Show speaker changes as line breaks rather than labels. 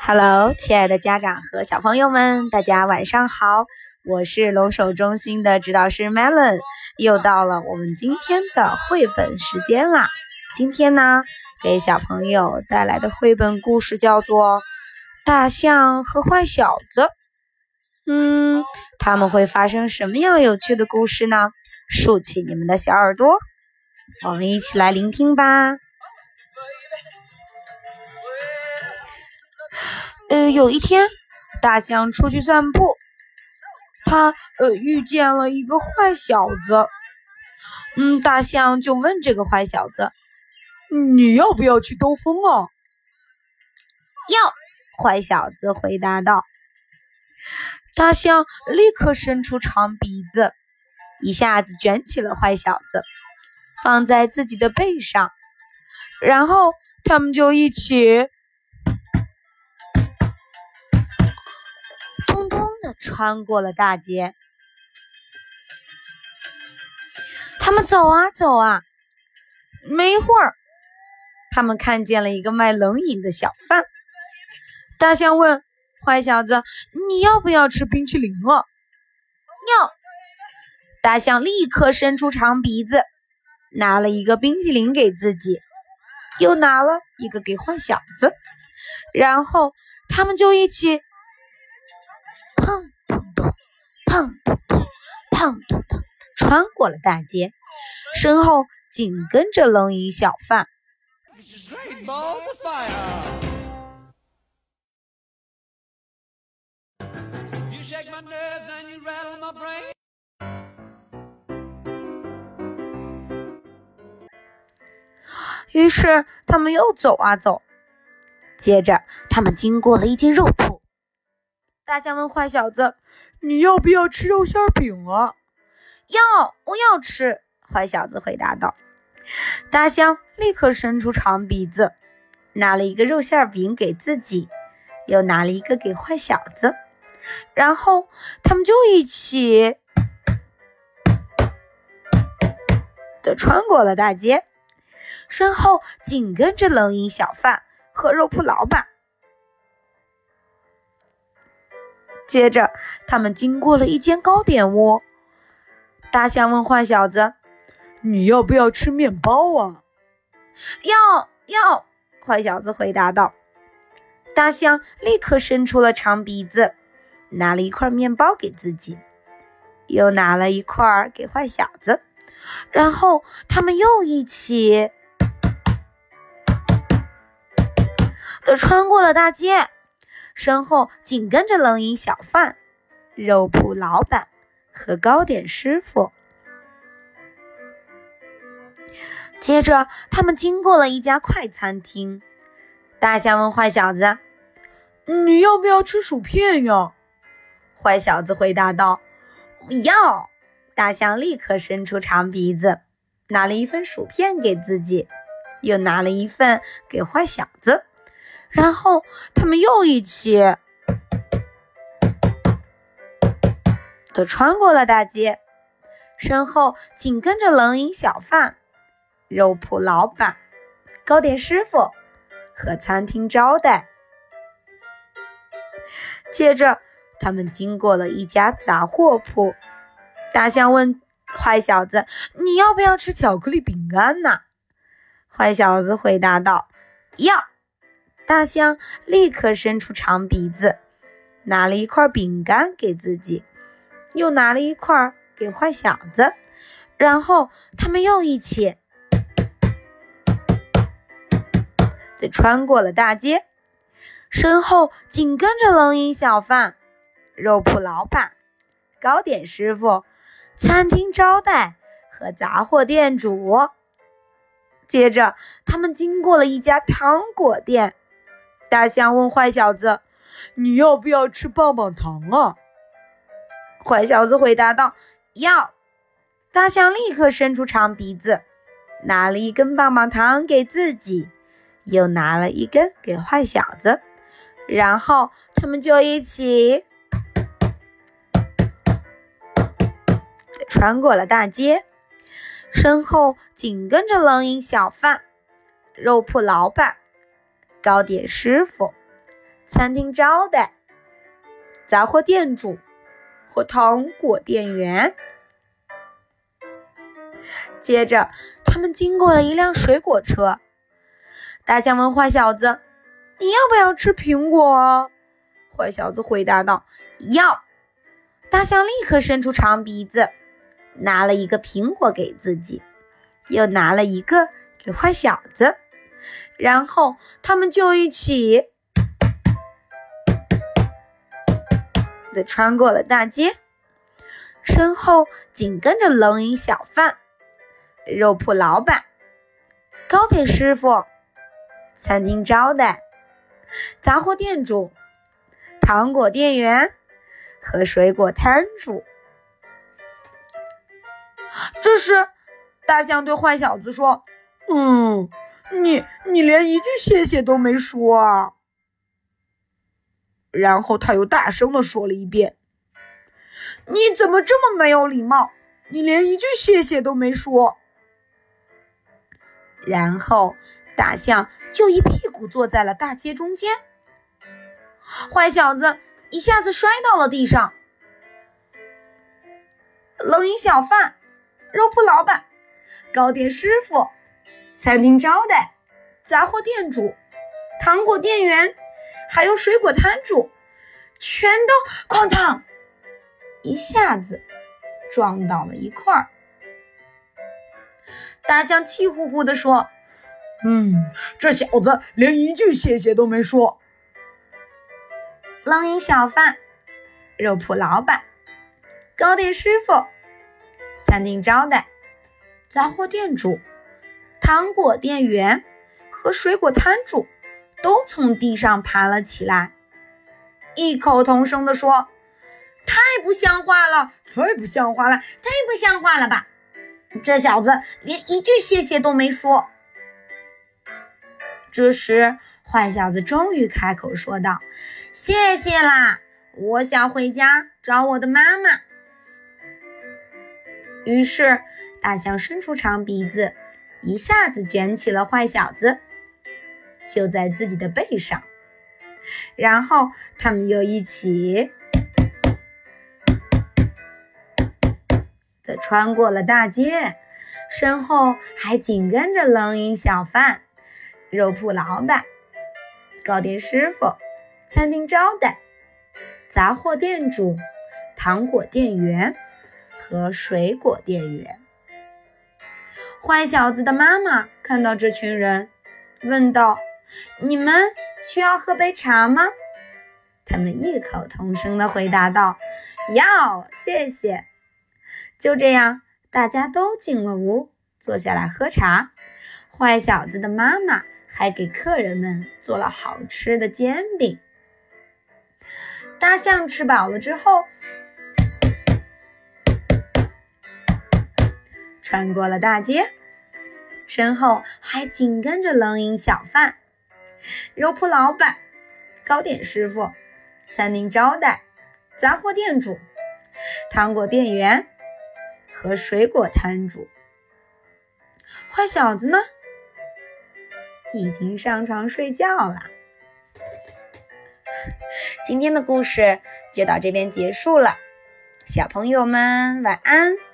Hello，亲爱的家长和小朋友们，大家晚上好！我是龙首中心的指导师 Melon，又到了我们今天的绘本时间啦。今天呢，给小朋友带来的绘本故事叫做《大象和坏小子》。嗯，他们会发生什么样有趣的故事呢？竖起你们的小耳朵，我们一起来聆听吧。呃，有一天，大象出去散步，他呃遇见了一个坏小子。嗯，大象就问这个坏小子：“
你要不要去兜风啊？”“
要。”坏小子回答道。大象立刻伸出长鼻子，一下子卷起了坏小子，放在自己的背上，然后他们就一起。穿过了大街，他们走啊走啊，没一会儿，他们看见了一个卖冷饮的小贩。大象问坏小子：“你要不要吃冰淇淋啊？”“要。”大象立刻伸出长鼻子，拿了一个冰淇淋给自己，又拿了一个给坏小子，然后他们就一起。砰，砰咚咚，砰咚咚，穿过了大街，身后紧跟着冷饮小贩。于是他们又走啊走，接着他们经过了一间肉铺。大象问坏小子：“
你要不要吃肉馅饼啊？”“
要，我要吃。”坏小子回答道。大象立刻伸出长鼻子，拿了一个肉馅饼给自己，又拿了一个给坏小子，然后他们就一起的穿过了大街，身后紧跟着冷饮小贩和肉铺老板。接着，他们经过了一间糕点屋。大象问坏小子：“
你要不要吃面包啊？”“
要，要。”坏小子回答道。大象立刻伸出了长鼻子，拿了一块面包给自己，又拿了一块给坏小子，然后他们又一起的穿过了大街。身后紧跟着冷饮小贩、肉铺老板和糕点师傅。接着，他们经过了一家快餐厅。大象问坏小子：“
你要不要吃薯片呀？”
坏小子回答道：“要。”大象立刻伸出长鼻子，拿了一份薯片给自己，又拿了一份给坏小子。然后他们又一起的穿过了大街，身后紧跟着冷饮小贩、肉铺老板、糕点师傅和餐厅招待。接着，他们经过了一家杂货铺。大象问坏小子：“你要不要吃巧克力饼干呢？”坏小子回答道：“要。”大象立刻伸出长鼻子，拿了一块饼干给自己，又拿了一块给坏小子，然后他们又一起再穿过了大街，身后紧跟着冷饮小贩、肉铺老板、糕点师傅、餐厅招待和杂货店主。接着，他们经过了一家糖果店。大象问坏小子：“
你要不要吃棒棒糖啊？”
坏小子回答道：“要。”大象立刻伸出长鼻子，拿了一根棒棒糖给自己，又拿了一根给坏小子，然后他们就一起穿过了大街，身后紧跟着冷饮小贩、肉铺老板。糕点师傅、餐厅招待、杂货店主和糖果店员。接着，他们经过了一辆水果车。大象问坏小子：“你要不要吃苹果？”坏小子回答道：“要。”大象立刻伸出长鼻子，拿了一个苹果给自己，又拿了一个给坏小子，然后他们就一起的穿过了大街，身后紧跟着冷饮小贩、肉铺老板、糕点师傅、餐厅招待、杂货店主、糖果店员。和水果摊主。这时，大象对坏小子说：“
嗯，你你连一句谢谢都没说啊！”
然后他又大声的说了一遍：“
你怎么这么没有礼貌？你连一句谢谢都没说！”
然后，大象就一屁股坐在了大街中间。坏小子。一下子摔到了地上。冷饮小贩、肉铺老板、糕点师傅、餐厅招待、杂货店主、糖果店员，还有水果摊主，全都哐当一下子撞到了一块儿。大象气呼呼地说：“
嗯，这小子连一句谢谢都没说。”
冷饮小贩、肉铺老板、糕点师傅、餐厅招待、杂货店主、糖果店员和水果摊主都从地上爬了起来，异口同声地说：“太不像话了！
太不像话了！
太不像话了吧！这小子连一句谢谢都没说。”这时，坏小子终于开口说道：“谢谢啦，我想回家找我的妈妈。”于是，大象伸出长鼻子，一下子卷起了坏小子，就在自己的背上。然后，他们又一起的穿过了大街，身后还紧跟着冷饮小贩、肉铺老板。糕点师傅、餐厅招待、杂货店主、糖果店员和水果店员。坏小子的妈妈看到这群人，问道：“你们需要喝杯茶吗？”他们异口同声地回答道：“要，谢谢。”就这样，大家都进了屋，坐下来喝茶。坏小子的妈妈。还给客人们做了好吃的煎饼。大象吃饱了之后，穿过了大街，身后还紧跟着冷饮小贩、肉铺老板、糕点师傅、餐厅招待、杂货店主、糖果店员和水果摊主。坏小子呢？已经上床睡觉了。今天的故事就到这边结束了，小朋友们晚安。